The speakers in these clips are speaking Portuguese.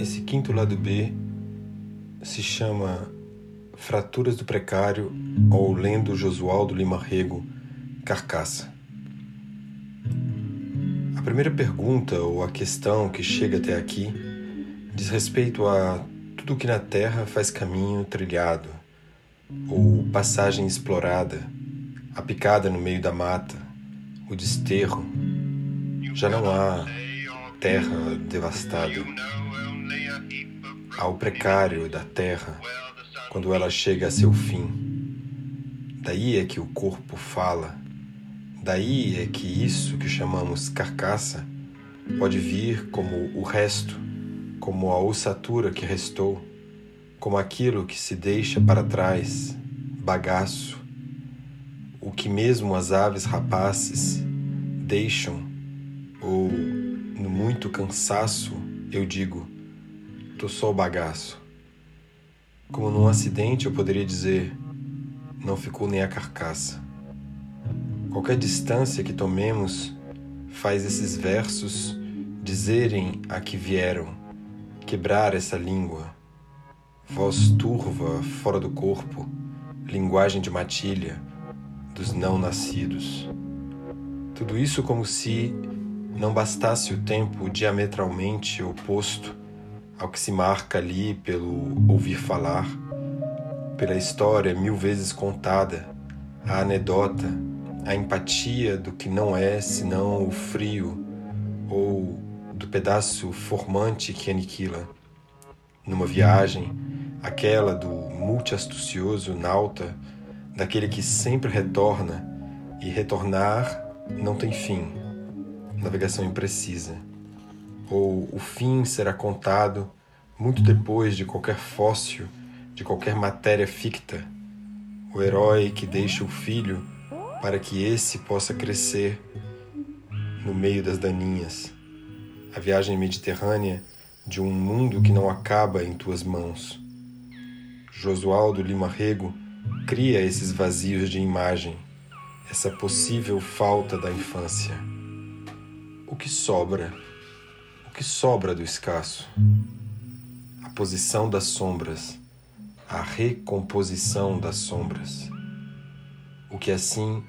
Esse quinto lado B se chama Fraturas do Precário ou Lendo Josualdo Lima Rego, Carcaça. A primeira pergunta ou a questão que chega até aqui diz respeito a tudo que na Terra faz caminho trilhado ou passagem explorada, a picada no meio da mata, o desterro. Já não há terra devastada. Há o precário da terra quando ela chega a seu fim. Daí é que o corpo fala, daí é que isso que chamamos carcaça pode vir como o resto, como a ossatura que restou, como aquilo que se deixa para trás, bagaço, o que mesmo as aves rapaces deixam, ou no muito cansaço eu digo, tô só o bagaço. Como num acidente eu poderia dizer, não ficou nem a carcaça. Qualquer distância que tomemos faz esses versos dizerem a que vieram, quebrar essa língua, voz turva fora do corpo, linguagem de matilha dos não nascidos. Tudo isso como se não bastasse o tempo diametralmente oposto ao que se marca ali pelo ouvir falar, pela história mil vezes contada, a anedota, a empatia do que não é senão o frio ou do pedaço formante que aniquila. Numa viagem, aquela do multiastucioso nauta, daquele que sempre retorna e retornar não tem fim, navegação imprecisa. Ou o fim será contado muito depois de qualquer fóssil, de qualquer matéria ficta, o herói que deixa o filho para que esse possa crescer no meio das daninhas, a viagem mediterrânea de um mundo que não acaba em tuas mãos. Josualdo Lima Rego cria esses vazios de imagem, essa possível falta da infância. O que sobra? O que sobra do escasso? A posição das sombras, a recomposição das sombras. O que assim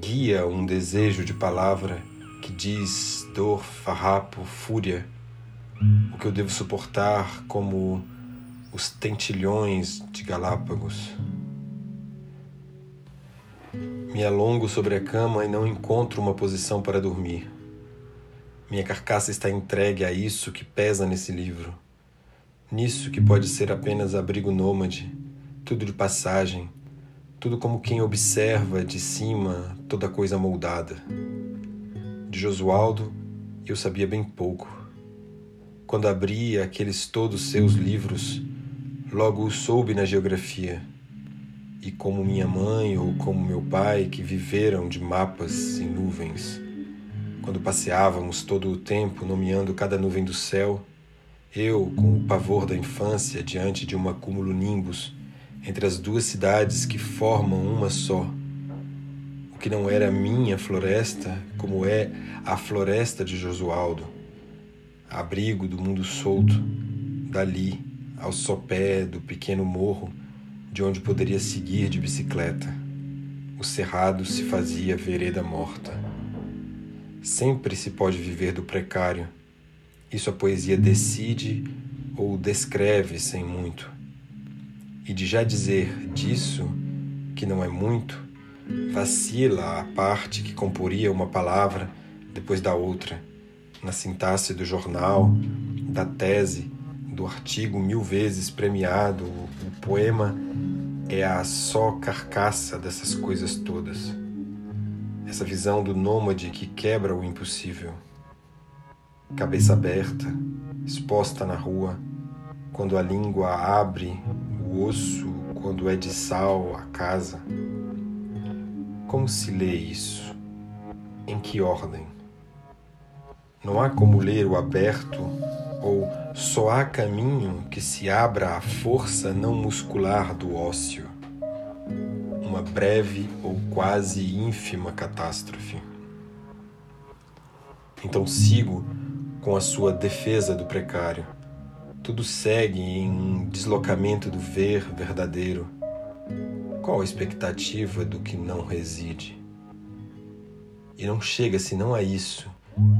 guia um desejo de palavra que diz dor, farrapo, fúria. O que eu devo suportar como os tentilhões de Galápagos. Me alongo sobre a cama e não encontro uma posição para dormir. Minha carcaça está entregue a isso que pesa nesse livro, nisso que pode ser apenas abrigo nômade, tudo de passagem, tudo como quem observa de cima toda coisa moldada. De Josualdo, eu sabia bem pouco. Quando abri aqueles todos seus livros, logo soube na geografia. E como minha mãe ou como meu pai, que viveram de mapas em nuvens, quando passeávamos todo o tempo nomeando cada nuvem do céu, eu, com o pavor da infância diante de um acúmulo nimbus entre as duas cidades que formam uma só. O que não era minha floresta, como é a floresta de Josualdo, abrigo do mundo solto, dali ao sopé do pequeno morro de onde poderia seguir de bicicleta. O cerrado se fazia vereda morta. Sempre se pode viver do precário. Isso a poesia decide ou descreve sem muito. E de já dizer disso, que não é muito, vacila a parte que comporia uma palavra depois da outra, na sintaxe do jornal, da tese, do artigo mil vezes premiado, o poema é a só carcaça dessas coisas todas essa visão do nômade que quebra o impossível. Cabeça aberta, exposta na rua, quando a língua abre o osso, quando é de sal a casa. Como se lê isso? Em que ordem? Não há como ler o aberto ou só há caminho que se abra à força não muscular do ócio. uma breve ou quase ínfima catástrofe. Então sigo com a sua defesa do precário. Tudo segue em um deslocamento do ver verdadeiro. Qual a expectativa do que não reside? E não chega senão a isso,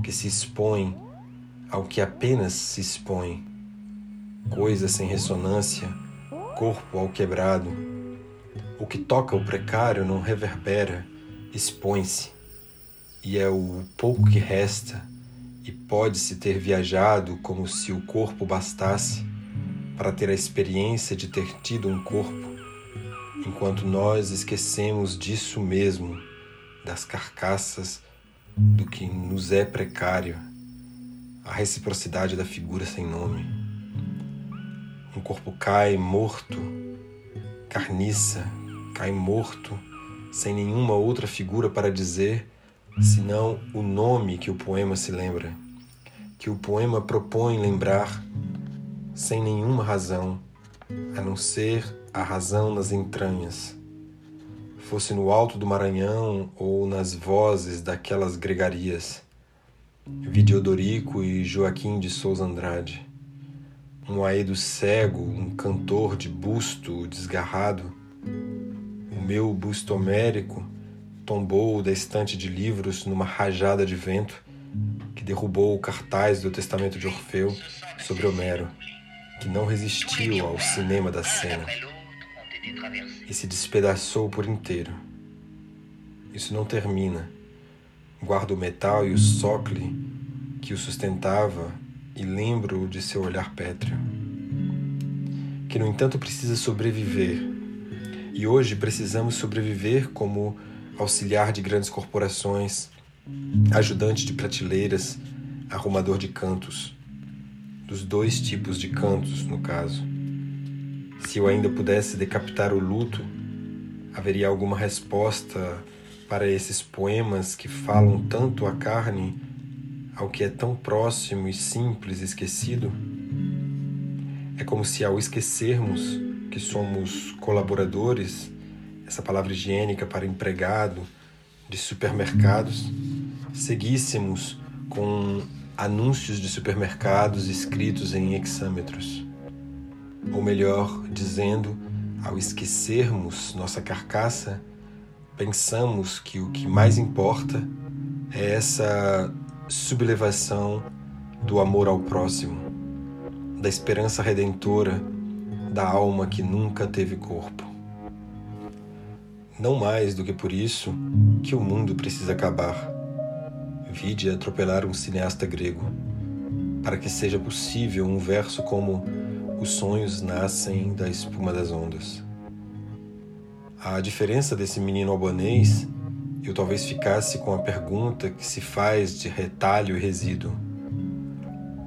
que se expõe ao que apenas se expõe, coisa sem ressonância, corpo ao quebrado. O que toca o precário não reverbera, expõe-se, e é o pouco que resta e pode-se ter viajado como se o corpo bastasse para ter a experiência de ter tido um corpo, enquanto nós esquecemos disso mesmo, das carcaças do que nos é precário, a reciprocidade da figura sem nome. Um corpo cai morto, carniça, cai morto, sem nenhuma outra figura para dizer senão o nome que o poema se lembra, que o poema propõe lembrar sem nenhuma razão, a não ser a razão nas entranhas. Fosse no alto do Maranhão ou nas vozes daquelas gregarias, vide Odorico e Joaquim de Souza Andrade, um aedo cego, um cantor de busto desgarrado, o meu busto homérico tombou da estante de livros numa rajada de vento que derrubou o cartaz do Testamento de Orfeu sobre Homero, que não resistiu ao cinema da cena e se despedaçou por inteiro. Isso não termina. Guardo o metal e o socle que o sustentava e lembro de seu olhar pétreo, que no entanto precisa sobreviver. E hoje precisamos sobreviver como auxiliar de grandes corporações, ajudante de prateleiras, arrumador de cantos. Dos dois tipos de cantos, no caso. Se eu ainda pudesse decapitar o luto, haveria alguma resposta para esses poemas que falam tanto à carne, ao que é tão próximo e simples esquecido? É como se ao esquecermos que somos colaboradores essa palavra higiênica para empregado de supermercados, seguíssemos com anúncios de supermercados escritos em hexâmetros. Ou melhor dizendo, ao esquecermos nossa carcaça, pensamos que o que mais importa é essa sublevação do amor ao próximo, da esperança redentora da alma que nunca teve corpo. Não mais do que por isso que o mundo precisa acabar. Vide atropelar um cineasta grego, para que seja possível um verso como Os sonhos nascem da espuma das ondas. A diferença desse menino albanês, eu talvez ficasse com a pergunta que se faz de retalho e resíduo: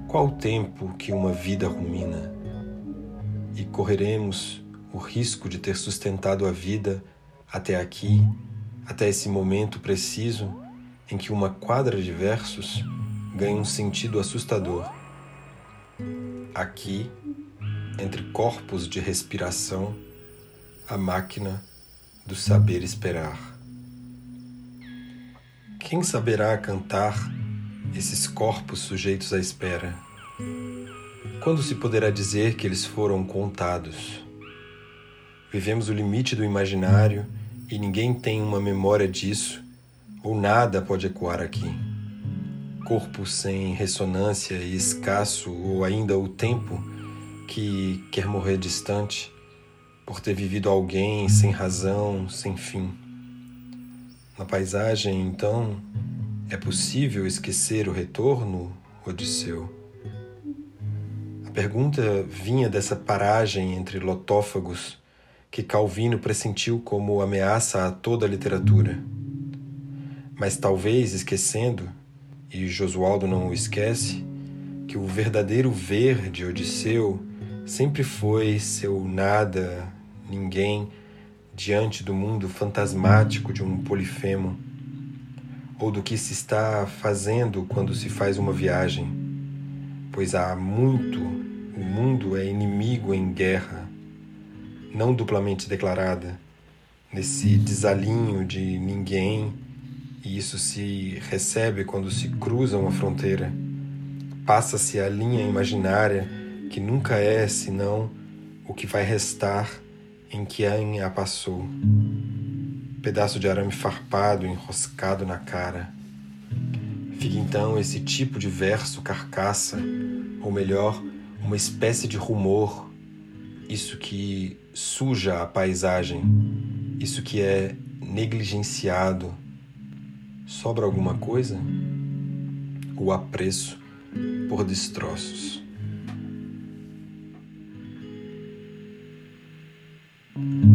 Qual o tempo que uma vida rumina? E correremos o risco de ter sustentado a vida até aqui, até esse momento preciso em que uma quadra de versos ganha um sentido assustador. Aqui, entre corpos de respiração, a máquina do saber esperar. Quem saberá cantar esses corpos sujeitos à espera? Quando se poderá dizer que eles foram contados? Vivemos o limite do imaginário e ninguém tem uma memória disso, ou nada pode ecoar aqui. Corpo sem ressonância e escasso, ou ainda o tempo que quer morrer distante, por ter vivido alguém sem razão, sem fim. Na paisagem, então, é possível esquecer o retorno, Odisseu? A pergunta vinha dessa paragem entre lotófagos que Calvino pressentiu como ameaça a toda a literatura. Mas talvez esquecendo, e Josualdo não o esquece, que o verdadeiro ver de Odisseu sempre foi seu nada, ninguém, diante do mundo fantasmático de um polifemo, ou do que se está fazendo quando se faz uma viagem, pois há muito, o mundo é inimigo em guerra não duplamente declarada, nesse desalinho de ninguém, e isso se recebe quando se cruza uma fronteira. Passa-se a linha imaginária que nunca é senão o que vai restar em quem a passou. Pedaço de arame farpado enroscado na cara. Fica então esse tipo de verso carcaça, ou melhor, uma espécie de rumor, isso que suja a paisagem, isso que é negligenciado. Sobra alguma coisa? O apreço por destroços. Mm.